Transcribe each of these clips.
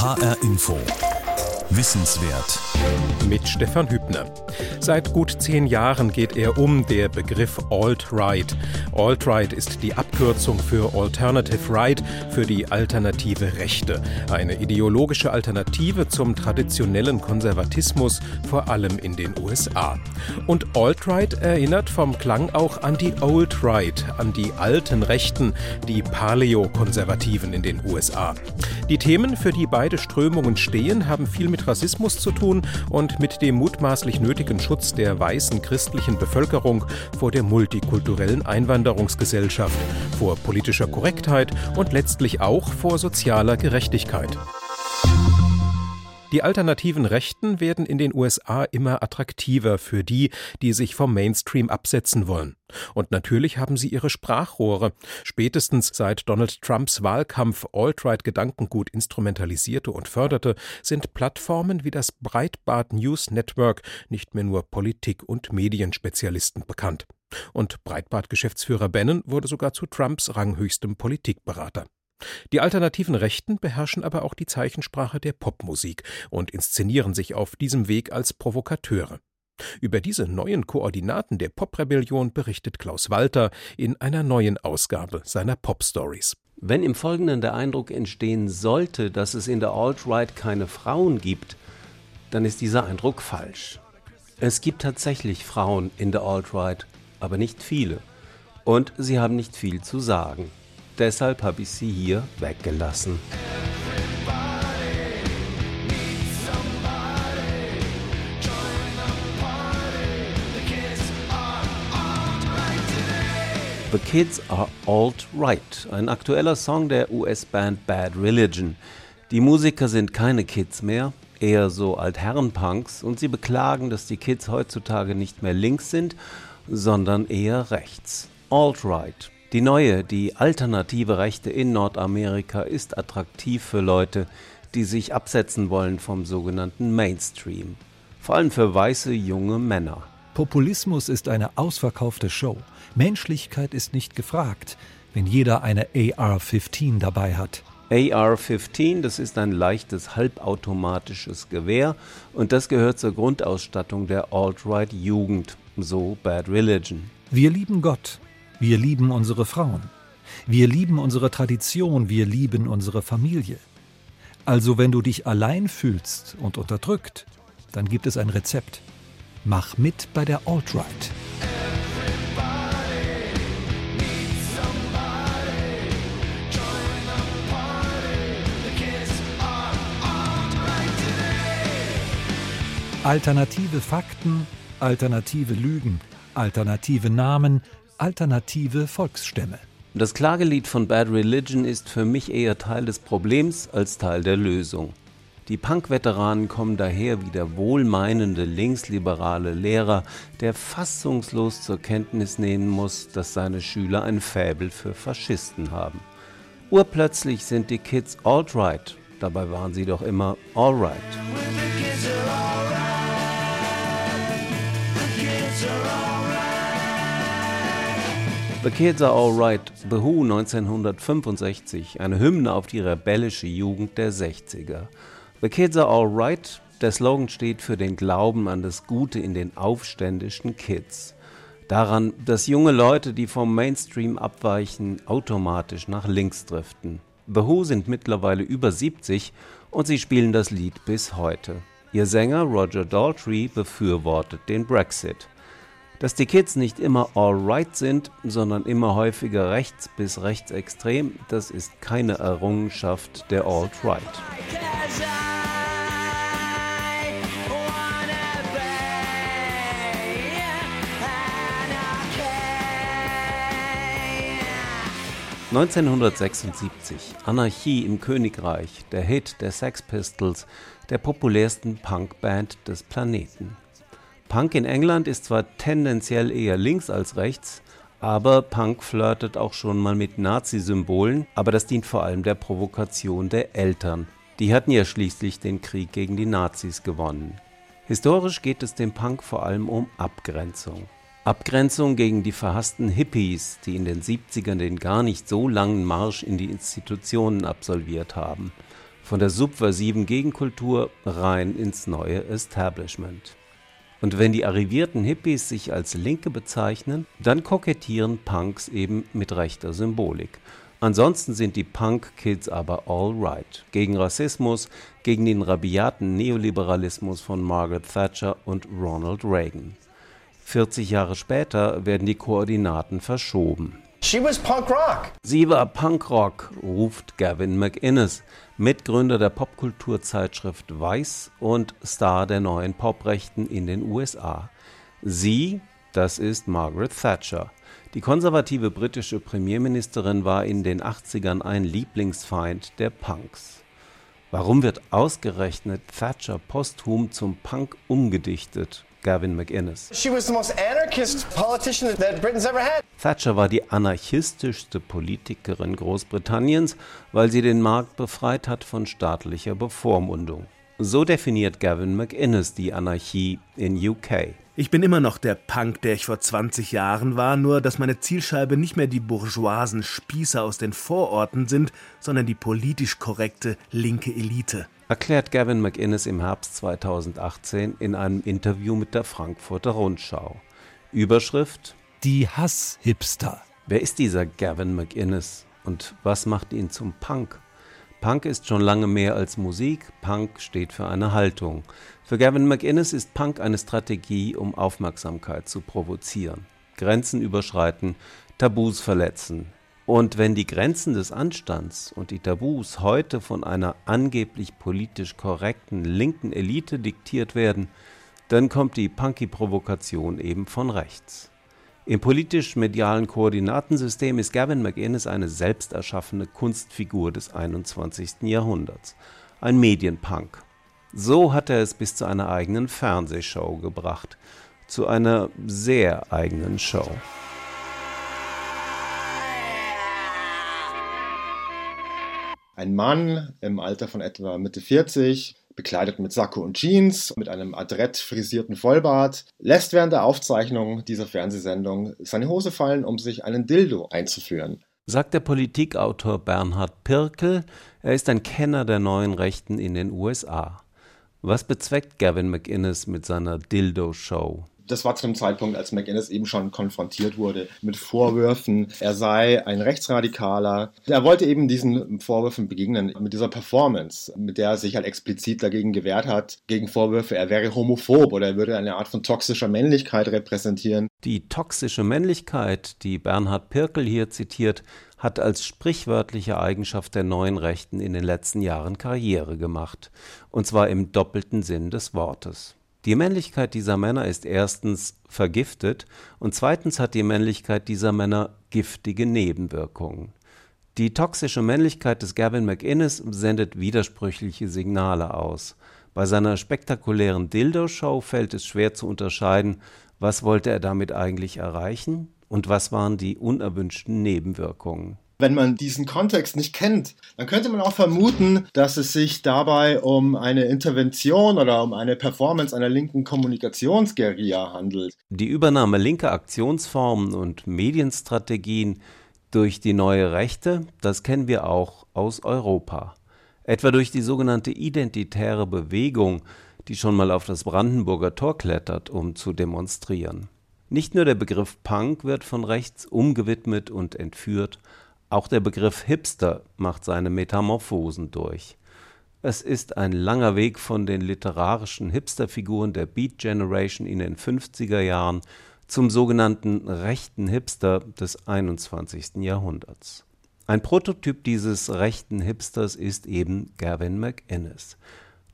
HR Info. Wissenswert. Mit Stefan Hübner. Seit gut zehn Jahren geht er um, der Begriff Alt-Right. Alt-Right ist die Abkürzung für Alternative Right, für die alternative Rechte. Eine ideologische Alternative zum traditionellen Konservatismus, vor allem in den USA. Und Alt-Right erinnert vom Klang auch an die Old-Right, an die alten Rechten, die Paleo-Konservativen in den USA. Die Themen, für die beide Strömungen stehen, haben viel mit Rassismus zu tun und mit dem mutmaßlich nötigen Schutz der weißen christlichen Bevölkerung vor der multikulturellen Einwanderungsgesellschaft, vor politischer Korrektheit und letztlich auch vor sozialer Gerechtigkeit. Die alternativen Rechten werden in den USA immer attraktiver für die, die sich vom Mainstream absetzen wollen. Und natürlich haben sie ihre Sprachrohre. Spätestens seit Donald Trumps Wahlkampf Alt-Right Gedankengut instrumentalisierte und förderte, sind Plattformen wie das Breitbart News Network nicht mehr nur Politik- und Medienspezialisten bekannt. Und Breitbart-Geschäftsführer Bannon wurde sogar zu Trumps ranghöchstem Politikberater. Die alternativen Rechten beherrschen aber auch die Zeichensprache der Popmusik und inszenieren sich auf diesem Weg als Provokateure. Über diese neuen Koordinaten der Poprebellion berichtet Klaus Walter in einer neuen Ausgabe seiner Pop Stories. Wenn im Folgenden der Eindruck entstehen sollte, dass es in der Alt-Right keine Frauen gibt, dann ist dieser Eindruck falsch. Es gibt tatsächlich Frauen in der Alt-Right, aber nicht viele. Und sie haben nicht viel zu sagen. Deshalb habe ich sie hier weggelassen. The Kids Are Alt-Right, ein aktueller Song der US-Band Bad Religion. Die Musiker sind keine Kids mehr, eher so Altherrenpunks und sie beklagen, dass die Kids heutzutage nicht mehr links sind, sondern eher rechts. Alt-Right, die neue, die alternative Rechte in Nordamerika ist attraktiv für Leute, die sich absetzen wollen vom sogenannten Mainstream. Vor allem für weiße junge Männer. Populismus ist eine ausverkaufte Show. Menschlichkeit ist nicht gefragt, wenn jeder eine AR-15 dabei hat. AR-15, das ist ein leichtes halbautomatisches Gewehr und das gehört zur Grundausstattung der Alt-Right-Jugend, so Bad Religion. Wir lieben Gott, wir lieben unsere Frauen. Wir lieben unsere Tradition, wir lieben unsere Familie. Also wenn du dich allein fühlst und unterdrückt, dann gibt es ein Rezept. Mach mit bei der Alt-Right. Alternative Fakten, alternative Lügen, alternative Namen, alternative Volksstämme. Das Klagelied von Bad Religion ist für mich eher Teil des Problems als Teil der Lösung. Die Punk-Veteranen kommen daher wie der wohlmeinende linksliberale Lehrer, der fassungslos zur Kenntnis nehmen muss, dass seine Schüler ein Fäbel für Faschisten haben. Urplötzlich sind die Kids alt-right, dabei waren sie doch immer alright. The Kids Are Alright, The Who 1965, eine Hymne auf die rebellische Jugend der 60er. The Kids Are Alright, der Slogan steht für den Glauben an das Gute in den aufständischen Kids. Daran, dass junge Leute, die vom Mainstream abweichen, automatisch nach links driften. The Who sind mittlerweile über 70 und sie spielen das Lied bis heute. Ihr Sänger Roger Daltrey befürwortet den Brexit. Dass die Kids nicht immer alright sind, sondern immer häufiger rechts bis rechtsextrem, das ist keine Errungenschaft der Alt-Right. 1976, Anarchie im Königreich, der Hit der Sex Pistols, der populärsten Punkband des Planeten. Punk in England ist zwar tendenziell eher links als rechts, aber Punk flirtet auch schon mal mit Nazi-Symbolen, aber das dient vor allem der Provokation der Eltern. Die hatten ja schließlich den Krieg gegen die Nazis gewonnen. Historisch geht es dem Punk vor allem um Abgrenzung. Abgrenzung gegen die verhassten Hippies, die in den 70ern den gar nicht so langen Marsch in die Institutionen absolviert haben. Von der subversiven Gegenkultur rein ins neue Establishment. Und wenn die arrivierten Hippies sich als Linke bezeichnen, dann kokettieren Punks eben mit rechter Symbolik. Ansonsten sind die Punk-Kids aber all right. Gegen Rassismus, gegen den rabiaten Neoliberalismus von Margaret Thatcher und Ronald Reagan. 40 Jahre später werden die Koordinaten verschoben. She was punk rock. Sie war Punkrock, ruft Gavin McInnes, Mitgründer der Popkulturzeitschrift Weiß und Star der neuen Poprechten in den USA. Sie, das ist Margaret Thatcher. Die konservative britische Premierministerin war in den 80ern ein Lieblingsfeind der Punks. Warum wird ausgerechnet Thatcher posthum zum Punk umgedichtet? Gavin McInnes. Thatcher war die anarchistischste Politikerin Großbritanniens, weil sie den Markt befreit hat von staatlicher Bevormundung. So definiert Gavin McInnes die Anarchie in UK. Ich bin immer noch der Punk, der ich vor 20 Jahren war, nur dass meine Zielscheibe nicht mehr die bourgeoisen Spießer aus den Vororten sind, sondern die politisch korrekte linke Elite. Erklärt Gavin McInnes im Herbst 2018 in einem Interview mit der Frankfurter Rundschau. Überschrift Die Hasshipster. Wer ist dieser Gavin McInnes und was macht ihn zum Punk? Punk ist schon lange mehr als Musik, Punk steht für eine Haltung. Für Gavin McInnes ist Punk eine Strategie, um Aufmerksamkeit zu provozieren. Grenzen überschreiten, Tabus verletzen. Und wenn die Grenzen des Anstands und die Tabus heute von einer angeblich politisch korrekten linken Elite diktiert werden, dann kommt die Punky-Provokation eben von rechts. Im politisch-medialen Koordinatensystem ist Gavin McInnes eine selbst erschaffene Kunstfigur des 21. Jahrhunderts. Ein Medienpunk. So hat er es bis zu einer eigenen Fernsehshow gebracht. Zu einer sehr eigenen Show. Ein Mann im Alter von etwa Mitte 40, bekleidet mit Sakko und Jeans, mit einem adrett frisierten Vollbart, lässt während der Aufzeichnung dieser Fernsehsendung seine Hose fallen, um sich einen Dildo einzuführen. Sagt der Politikautor Bernhard Pirkel, er ist ein Kenner der neuen Rechten in den USA. Was bezweckt Gavin McInnes mit seiner Dildo-Show? Das war zu dem Zeitpunkt, als McInnes eben schon konfrontiert wurde mit Vorwürfen, er sei ein Rechtsradikaler. Er wollte eben diesen Vorwürfen begegnen mit dieser Performance, mit der er sich halt explizit dagegen gewehrt hat, gegen Vorwürfe, er wäre homophob oder er würde eine Art von toxischer Männlichkeit repräsentieren. Die toxische Männlichkeit, die Bernhard Pirkel hier zitiert, hat als sprichwörtliche Eigenschaft der neuen Rechten in den letzten Jahren Karriere gemacht, und zwar im doppelten Sinn des Wortes. Die Männlichkeit dieser Männer ist erstens vergiftet und zweitens hat die Männlichkeit dieser Männer giftige Nebenwirkungen. Die toxische Männlichkeit des Gavin McInnes sendet widersprüchliche Signale aus. Bei seiner spektakulären Dildo-Show fällt es schwer zu unterscheiden, was wollte er damit eigentlich erreichen und was waren die unerwünschten Nebenwirkungen. Wenn man diesen Kontext nicht kennt, dann könnte man auch vermuten, dass es sich dabei um eine Intervention oder um eine Performance einer linken Kommunikationsguerilla handelt. Die Übernahme linker Aktionsformen und Medienstrategien durch die neue Rechte, das kennen wir auch aus Europa. Etwa durch die sogenannte identitäre Bewegung, die schon mal auf das Brandenburger Tor klettert, um zu demonstrieren. Nicht nur der Begriff Punk wird von rechts umgewidmet und entführt, auch der Begriff Hipster macht seine Metamorphosen durch. Es ist ein langer Weg von den literarischen Hipsterfiguren der Beat Generation in den 50er Jahren zum sogenannten rechten Hipster des 21. Jahrhunderts. Ein Prototyp dieses rechten Hipsters ist eben Gavin McInnes.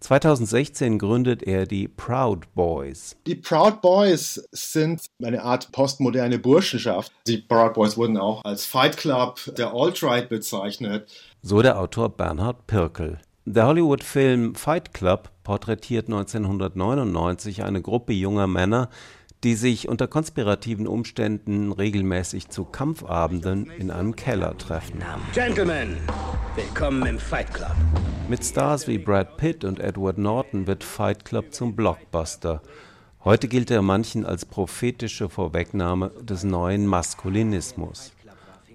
2016 gründet er die Proud Boys. Die Proud Boys sind eine Art postmoderne Burschenschaft. Die Proud Boys wurden auch als Fight Club der Alt-Right bezeichnet. So der Autor Bernhard Pirkel. Der Hollywood-Film Fight Club porträtiert 1999 eine Gruppe junger Männer, die sich unter konspirativen Umständen regelmäßig zu Kampfabenden in einem Keller treffen. Gentlemen, willkommen im Fight Club. Mit Stars wie Brad Pitt und Edward Norton wird Fight Club zum Blockbuster. Heute gilt er manchen als prophetische Vorwegnahme des neuen Maskulinismus.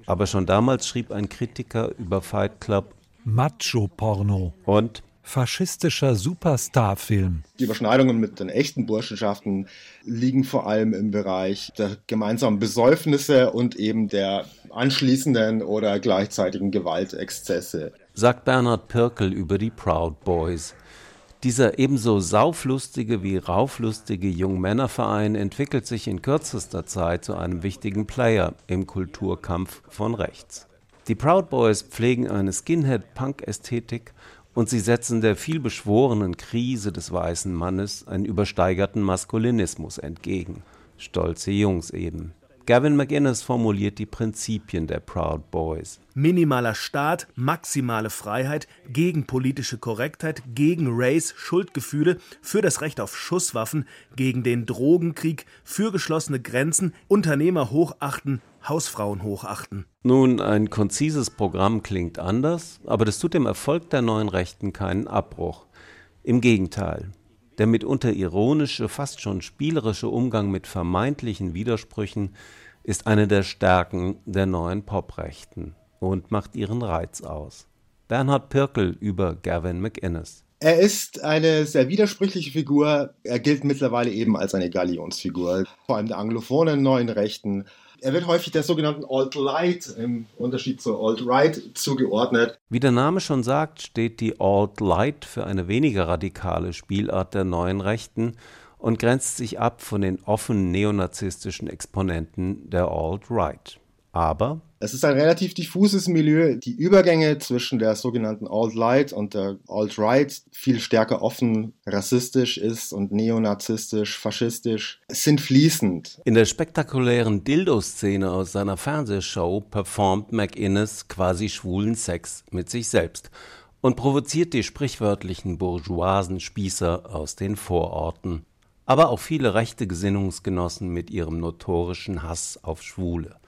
Aber schon damals schrieb ein Kritiker über Fight Club, Macho-Porno. Und faschistischer Superstar-Film. Die Überschneidungen mit den echten Burschenschaften liegen vor allem im Bereich der gemeinsamen Besäufnisse und eben der anschließenden oder gleichzeitigen Gewaltexzesse. Sagt Bernhard Pirkel über die Proud Boys. Dieser ebenso sauflustige wie rauflustige Jungmännerverein entwickelt sich in kürzester Zeit zu einem wichtigen Player im Kulturkampf von rechts. Die Proud Boys pflegen eine Skinhead-Punk-Ästhetik und sie setzen der vielbeschworenen Krise des weißen Mannes einen übersteigerten Maskulinismus entgegen. Stolze Jungs eben. Gavin McInnes formuliert die Prinzipien der Proud Boys. Minimaler Staat, maximale Freiheit, gegen politische Korrektheit, gegen Race, Schuldgefühle, für das Recht auf Schusswaffen, gegen den Drogenkrieg, für geschlossene Grenzen, Unternehmer hochachten, Hausfrauen hochachten. Nun, ein konzises Programm klingt anders, aber das tut dem Erfolg der neuen Rechten keinen Abbruch. Im Gegenteil. Der mitunter ironische, fast schon spielerische Umgang mit vermeintlichen Widersprüchen ist eine der Stärken der neuen Poprechten und macht ihren Reiz aus. Bernhard Pirkel über Gavin McInnes. Er ist eine sehr widersprüchliche Figur. Er gilt mittlerweile eben als eine Galionsfigur, vor allem der anglophonen neuen Rechten er wird häufig der sogenannten Alt-Light im Unterschied zur Alt-Right zugeordnet. Wie der Name schon sagt, steht die Alt-Light für eine weniger radikale Spielart der neuen Rechten und grenzt sich ab von den offen neonazistischen Exponenten der Alt-Right. Aber es ist ein relativ diffuses Milieu. Die Übergänge zwischen der sogenannten Alt-Light und der Alt-Right viel stärker offen rassistisch ist und neonazistisch, faschistisch, sind fließend. In der spektakulären Dildo-Szene aus seiner Fernsehshow performt McInnes quasi schwulen Sex mit sich selbst und provoziert die sprichwörtlichen bourgeoisen Spießer aus den Vororten, aber auch viele rechte Gesinnungsgenossen mit ihrem notorischen Hass auf Schwule.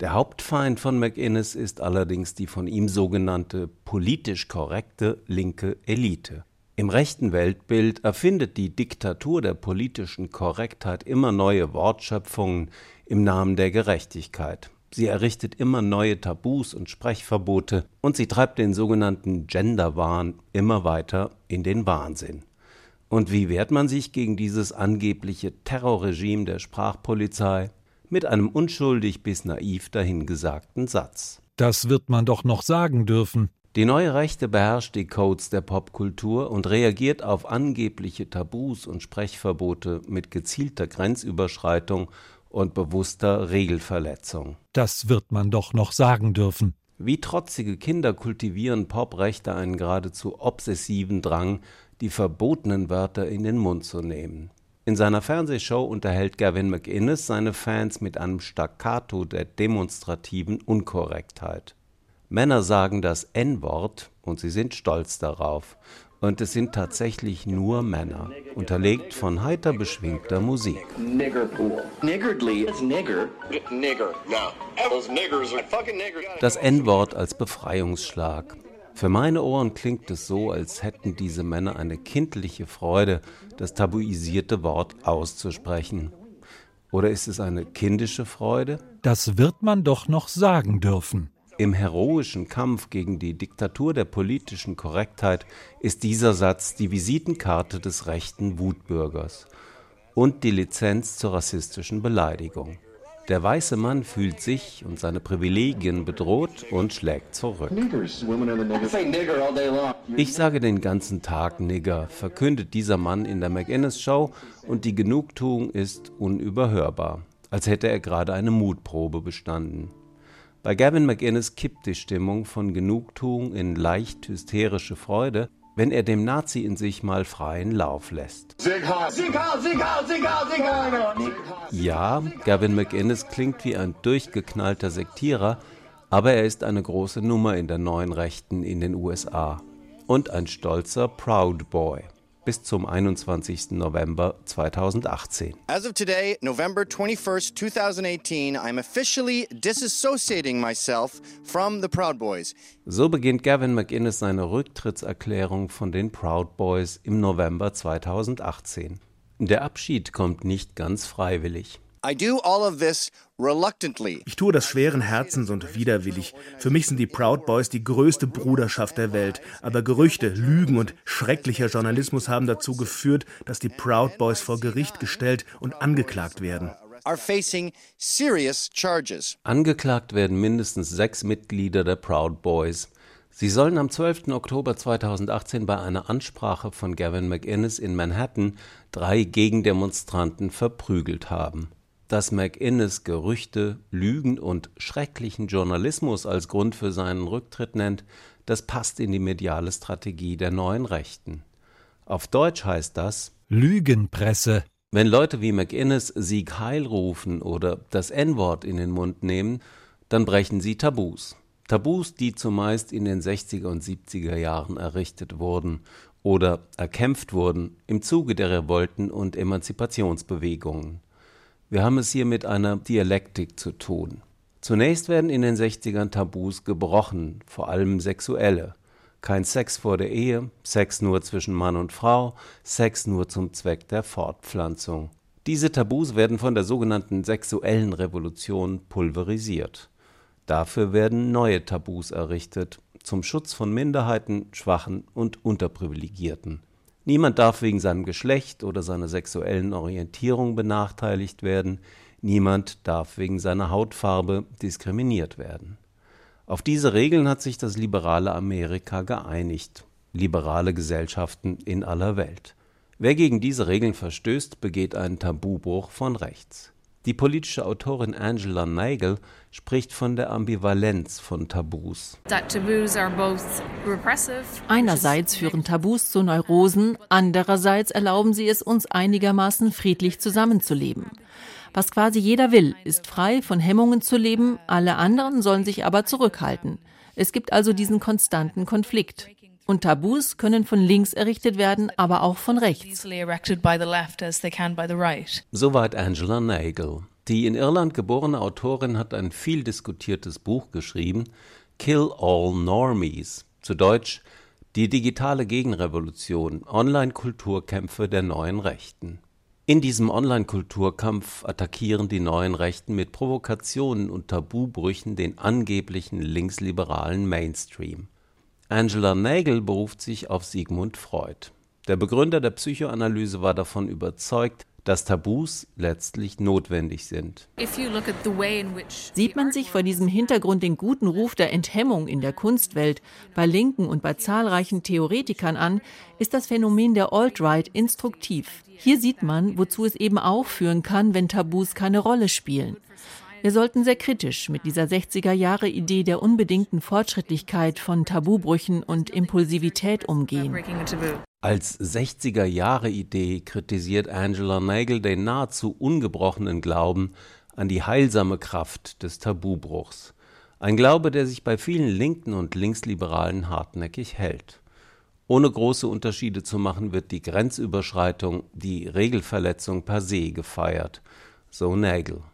Der Hauptfeind von McInnes ist allerdings die von ihm sogenannte politisch korrekte linke Elite. Im rechten Weltbild erfindet die Diktatur der politischen Korrektheit immer neue Wortschöpfungen im Namen der Gerechtigkeit. Sie errichtet immer neue Tabus und Sprechverbote und sie treibt den sogenannten Genderwahn immer weiter in den Wahnsinn. Und wie wehrt man sich gegen dieses angebliche Terrorregime der Sprachpolizei? Mit einem unschuldig bis naiv dahingesagten Satz. Das wird man doch noch sagen dürfen. Die neue Rechte beherrscht die Codes der Popkultur und reagiert auf angebliche Tabus und Sprechverbote mit gezielter Grenzüberschreitung und bewusster Regelverletzung. Das wird man doch noch sagen dürfen. Wie trotzige Kinder kultivieren Poprechte einen geradezu obsessiven Drang, die verbotenen Wörter in den Mund zu nehmen. In seiner Fernsehshow unterhält Gavin McInnes seine Fans mit einem Staccato der demonstrativen Unkorrektheit. Männer sagen das N-Wort und sie sind stolz darauf. Und es sind tatsächlich nur Männer, unterlegt von heiter beschwingter Musik. Das N-Wort als Befreiungsschlag. Für meine Ohren klingt es so, als hätten diese Männer eine kindliche Freude, das tabuisierte Wort auszusprechen. Oder ist es eine kindische Freude? Das wird man doch noch sagen dürfen. Im heroischen Kampf gegen die Diktatur der politischen Korrektheit ist dieser Satz die Visitenkarte des rechten Wutbürgers und die Lizenz zur rassistischen Beleidigung. Der weiße Mann fühlt sich und seine Privilegien bedroht und schlägt zurück. Ich sage den ganzen Tag Nigger, verkündet dieser Mann in der McInnes Show und die Genugtuung ist unüberhörbar, als hätte er gerade eine Mutprobe bestanden. Bei Gavin McInnes kippt die Stimmung von Genugtuung in leicht hysterische Freude, wenn er dem Nazi in sich mal freien Lauf lässt. Ja, Gavin McInnes klingt wie ein durchgeknallter Sektierer, aber er ist eine große Nummer in der neuen Rechten in den USA und ein stolzer Proud Boy bis zum 21. November 2018. As of today, November 21st, 2018, I'm officially disassociating myself from the Proud Boys. So beginnt Gavin McInnes seine Rücktrittserklärung von den Proud Boys im November 2018. Der Abschied kommt nicht ganz freiwillig. I do all of this reluctantly. Ich tue das schweren Herzens und widerwillig. Für mich sind die Proud Boys die größte Bruderschaft der Welt. Aber Gerüchte, Lügen und schrecklicher Journalismus haben dazu geführt, dass die Proud Boys vor Gericht gestellt und angeklagt werden. Angeklagt werden mindestens sechs Mitglieder der Proud Boys. Sie sollen am 12. Oktober 2018 bei einer Ansprache von Gavin McInnes in Manhattan drei Gegendemonstranten verprügelt haben. Dass McInnes Gerüchte, Lügen und schrecklichen Journalismus als Grund für seinen Rücktritt nennt, das passt in die mediale Strategie der neuen Rechten. Auf Deutsch heißt das Lügenpresse. Wenn Leute wie McInnes Sieg Heil rufen oder das N-Wort in den Mund nehmen, dann brechen sie Tabus. Tabus, die zumeist in den 60er und 70er Jahren errichtet wurden oder erkämpft wurden im Zuge der Revolten und Emanzipationsbewegungen. Wir haben es hier mit einer Dialektik zu tun. Zunächst werden in den 60ern Tabus gebrochen, vor allem sexuelle. Kein Sex vor der Ehe, Sex nur zwischen Mann und Frau, Sex nur zum Zweck der Fortpflanzung. Diese Tabus werden von der sogenannten sexuellen Revolution pulverisiert. Dafür werden neue Tabus errichtet, zum Schutz von Minderheiten, Schwachen und Unterprivilegierten. Niemand darf wegen seinem Geschlecht oder seiner sexuellen Orientierung benachteiligt werden, niemand darf wegen seiner Hautfarbe diskriminiert werden. Auf diese Regeln hat sich das liberale Amerika geeinigt, liberale Gesellschaften in aller Welt. Wer gegen diese Regeln verstößt, begeht einen Tabubruch von rechts. Die politische Autorin Angela Nagel spricht von der Ambivalenz von Tabus. Einerseits führen Tabus zu Neurosen, andererseits erlauben sie es uns einigermaßen friedlich zusammenzuleben. Was quasi jeder will, ist frei von Hemmungen zu leben, alle anderen sollen sich aber zurückhalten. Es gibt also diesen konstanten Konflikt. Und Tabus können von links errichtet werden, aber auch von rechts. Soweit Angela Nagel. Die in Irland geborene Autorin hat ein viel diskutiertes Buch geschrieben, Kill All Normies, zu Deutsch Die digitale Gegenrevolution, Online-Kulturkämpfe der neuen Rechten. In diesem Online-Kulturkampf attackieren die neuen Rechten mit Provokationen und Tabubrüchen den angeblichen linksliberalen Mainstream. Angela Nagel beruft sich auf Sigmund Freud. Der Begründer der Psychoanalyse war davon überzeugt, dass Tabus letztlich notwendig sind. Sieht man sich vor diesem Hintergrund den guten Ruf der Enthemmung in der Kunstwelt bei Linken und bei zahlreichen Theoretikern an, ist das Phänomen der Alt-Right instruktiv. Hier sieht man, wozu es eben auch führen kann, wenn Tabus keine Rolle spielen. Wir sollten sehr kritisch mit dieser 60er Jahre Idee der unbedingten Fortschrittlichkeit von Tabubrüchen und Impulsivität umgehen. Als 60er Jahre Idee kritisiert Angela Nagel den nahezu ungebrochenen Glauben an die heilsame Kraft des Tabubruchs. Ein Glaube, der sich bei vielen Linken und Linksliberalen hartnäckig hält. Ohne große Unterschiede zu machen, wird die Grenzüberschreitung, die Regelverletzung per se gefeiert, so Nagel.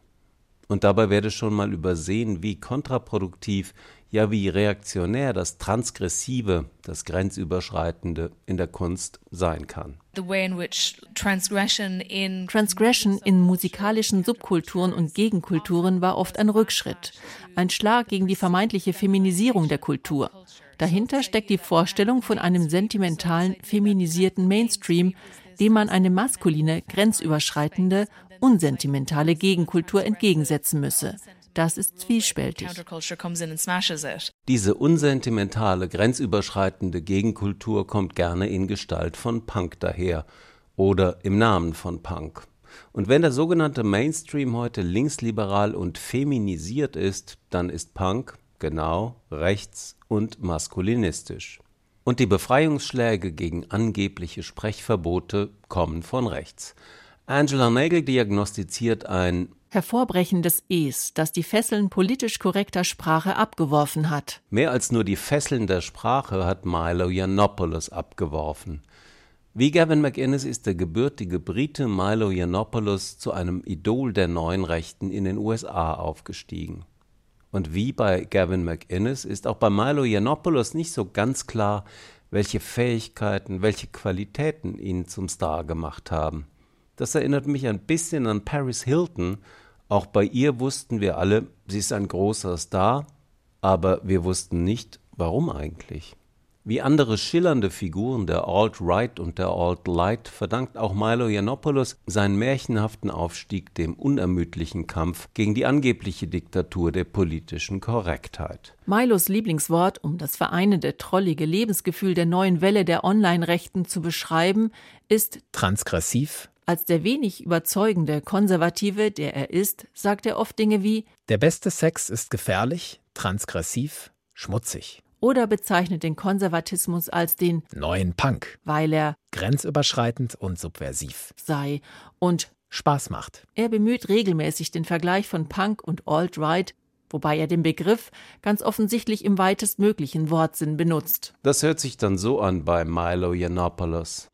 Und dabei werde schon mal übersehen, wie kontraproduktiv, ja wie reaktionär das Transgressive, das Grenzüberschreitende in der Kunst sein kann. Transgression in musikalischen Subkulturen und Gegenkulturen war oft ein Rückschritt, ein Schlag gegen die vermeintliche Feminisierung der Kultur. Dahinter steckt die Vorstellung von einem sentimentalen, feminisierten Mainstream, dem man eine maskuline, grenzüberschreitende unsentimentale Gegenkultur entgegensetzen müsse. Das ist zwiespältig. Diese unsentimentale, grenzüberschreitende Gegenkultur kommt gerne in Gestalt von Punk daher oder im Namen von Punk. Und wenn der sogenannte Mainstream heute linksliberal und feminisiert ist, dann ist Punk genau rechts und maskulinistisch. Und die Befreiungsschläge gegen angebliche Sprechverbote kommen von rechts. Angela Nagel diagnostiziert ein Hervorbrechen des Es, das die Fesseln politisch korrekter Sprache abgeworfen hat. Mehr als nur die Fesseln der Sprache hat Milo Yiannopoulos abgeworfen. Wie Gavin McInnes ist der gebürtige Brite Milo Yiannopoulos zu einem Idol der neuen Rechten in den USA aufgestiegen. Und wie bei Gavin McInnes ist auch bei Milo Yiannopoulos nicht so ganz klar, welche Fähigkeiten, welche Qualitäten ihn zum Star gemacht haben. Das erinnert mich ein bisschen an Paris Hilton Auch bei ihr wussten wir alle, sie ist ein großer Star, aber wir wussten nicht, warum eigentlich. Wie andere schillernde Figuren der Alt-Right und der Alt-Light verdankt auch Milo Yiannopoulos seinen märchenhaften Aufstieg dem unermüdlichen Kampf gegen die angebliche Diktatur der politischen Korrektheit. Milos Lieblingswort, um das vereinende, trollige Lebensgefühl der neuen Welle der Online-Rechten zu beschreiben, ist transgressiv. Als der wenig überzeugende Konservative, der er ist, sagt er oft Dinge wie Der beste Sex ist gefährlich, transgressiv, schmutzig. oder bezeichnet den Konservatismus als den neuen Punk, weil er grenzüberschreitend und subversiv. sei und Spaß macht. Er bemüht regelmäßig den Vergleich von Punk und Alt-Right, wobei er den Begriff ganz offensichtlich im weitestmöglichen Wortsinn benutzt. Das hört sich dann so an bei Milo Yiannopoulos.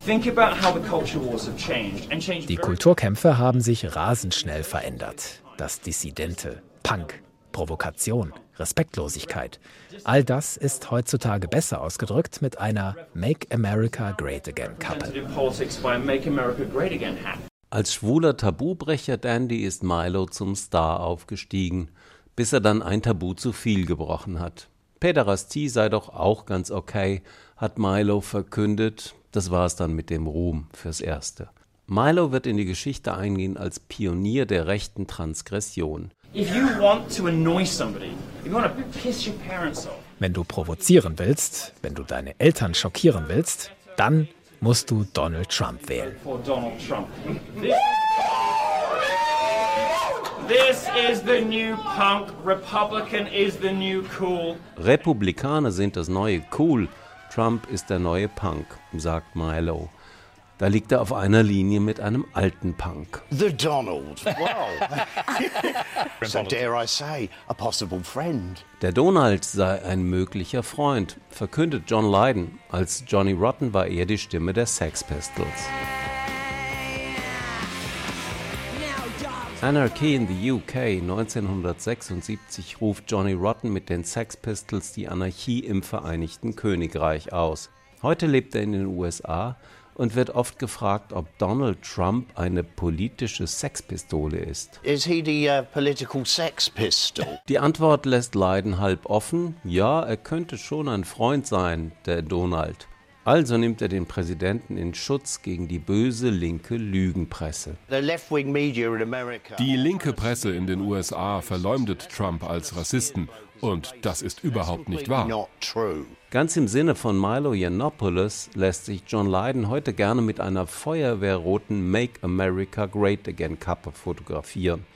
Die Kulturkämpfe haben sich rasend schnell verändert. Das Dissidente, Punk, Provokation, Respektlosigkeit. All das ist heutzutage besser ausgedrückt mit einer Make America Great Again Kappe. Als schwuler Tabubrecher Dandy ist Milo zum Star aufgestiegen, bis er dann ein Tabu zu viel gebrochen hat. Päderastie sei doch auch ganz okay, hat Milo verkündet. Das war es dann mit dem Ruhm fürs Erste. Milo wird in die Geschichte eingehen als Pionier der rechten Transgression. Wenn du provozieren willst, wenn du deine Eltern schockieren willst, dann musst du Donald Trump wählen. Republikaner sind das neue Cool. Trump ist der neue Punk, sagt Milo. Da liegt er auf einer Linie mit einem alten Punk. The Donald. Wow. so dare I say, a possible friend. Der Donald sei ein möglicher Freund, verkündet John Lydon. Als Johnny Rotten war er die Stimme der Sex Pistols. Anarchy in the UK 1976 ruft Johnny Rotten mit den Sex Pistols die Anarchie im Vereinigten Königreich aus. Heute lebt er in den USA und wird oft gefragt, ob Donald Trump eine politische Sexpistole ist. Is he the uh, political sex pistol? Die Antwort lässt Leiden halb offen. Ja, er könnte schon ein Freund sein, der Donald. Also nimmt er den Präsidenten in Schutz gegen die böse linke Lügenpresse. Die linke Presse in den USA verleumdet Trump als Rassisten. Und das ist überhaupt nicht wahr. Ganz im Sinne von Milo Yiannopoulos lässt sich John Lydon heute gerne mit einer feuerwehrroten Make America Great Again Kappe fotografieren.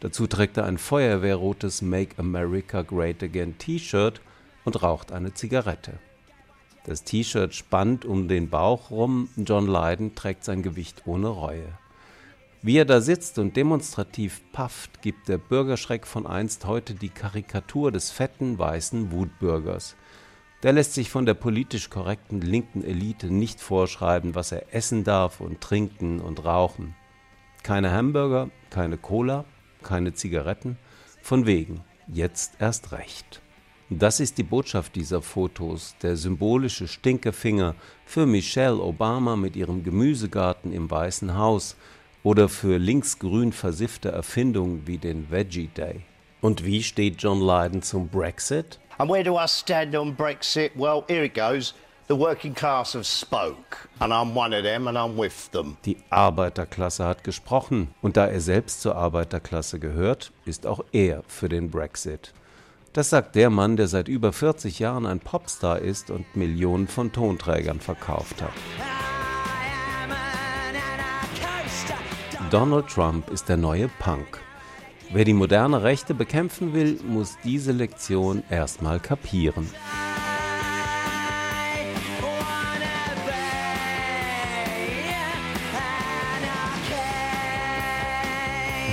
Dazu trägt er ein feuerwehrrotes Make America Great Again T-Shirt und raucht eine Zigarette. Das T-Shirt spannt um den Bauch rum, John Lydon trägt sein Gewicht ohne Reue. Wie er da sitzt und demonstrativ pafft, gibt der Bürgerschreck von einst heute die Karikatur des fetten, weißen Wutbürgers. Der lässt sich von der politisch korrekten linken Elite nicht vorschreiben, was er essen darf und trinken und rauchen. Keine Hamburger, keine Cola, keine Zigaretten, von wegen, jetzt erst recht. Das ist die Botschaft dieser Fotos, der symbolische Stinkefinger für Michelle Obama mit ihrem Gemüsegarten im Weißen Haus oder für linksgrün versiffte Erfindungen wie den Veggie Day. Und wie steht John Lydon zum Brexit? And where do I stand on Brexit? Well, here it goes. The working class have spoke, and I'm one of them, and I'm with them. Die Arbeiterklasse hat gesprochen, und da er selbst zur Arbeiterklasse gehört, ist auch er für den Brexit. Das sagt der Mann, der seit über 40 Jahren ein Popstar ist und Millionen von Tonträgern verkauft hat. Donald Trump ist der neue Punk. Wer die moderne Rechte bekämpfen will, muss diese Lektion erstmal kapieren.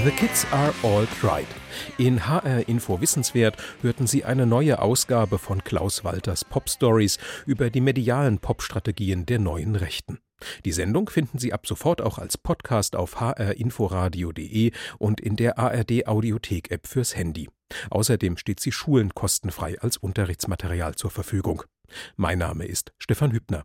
The Kids Are All Right. In HR Info Wissenswert hörten Sie eine neue Ausgabe von Klaus Walters Pop Stories über die medialen Popstrategien der neuen Rechten. Die Sendung finden Sie ab sofort auch als Podcast auf hrinforadio.de und in der ARD Audiothek App fürs Handy. Außerdem steht sie Schulen kostenfrei als Unterrichtsmaterial zur Verfügung. Mein Name ist Stefan Hübner.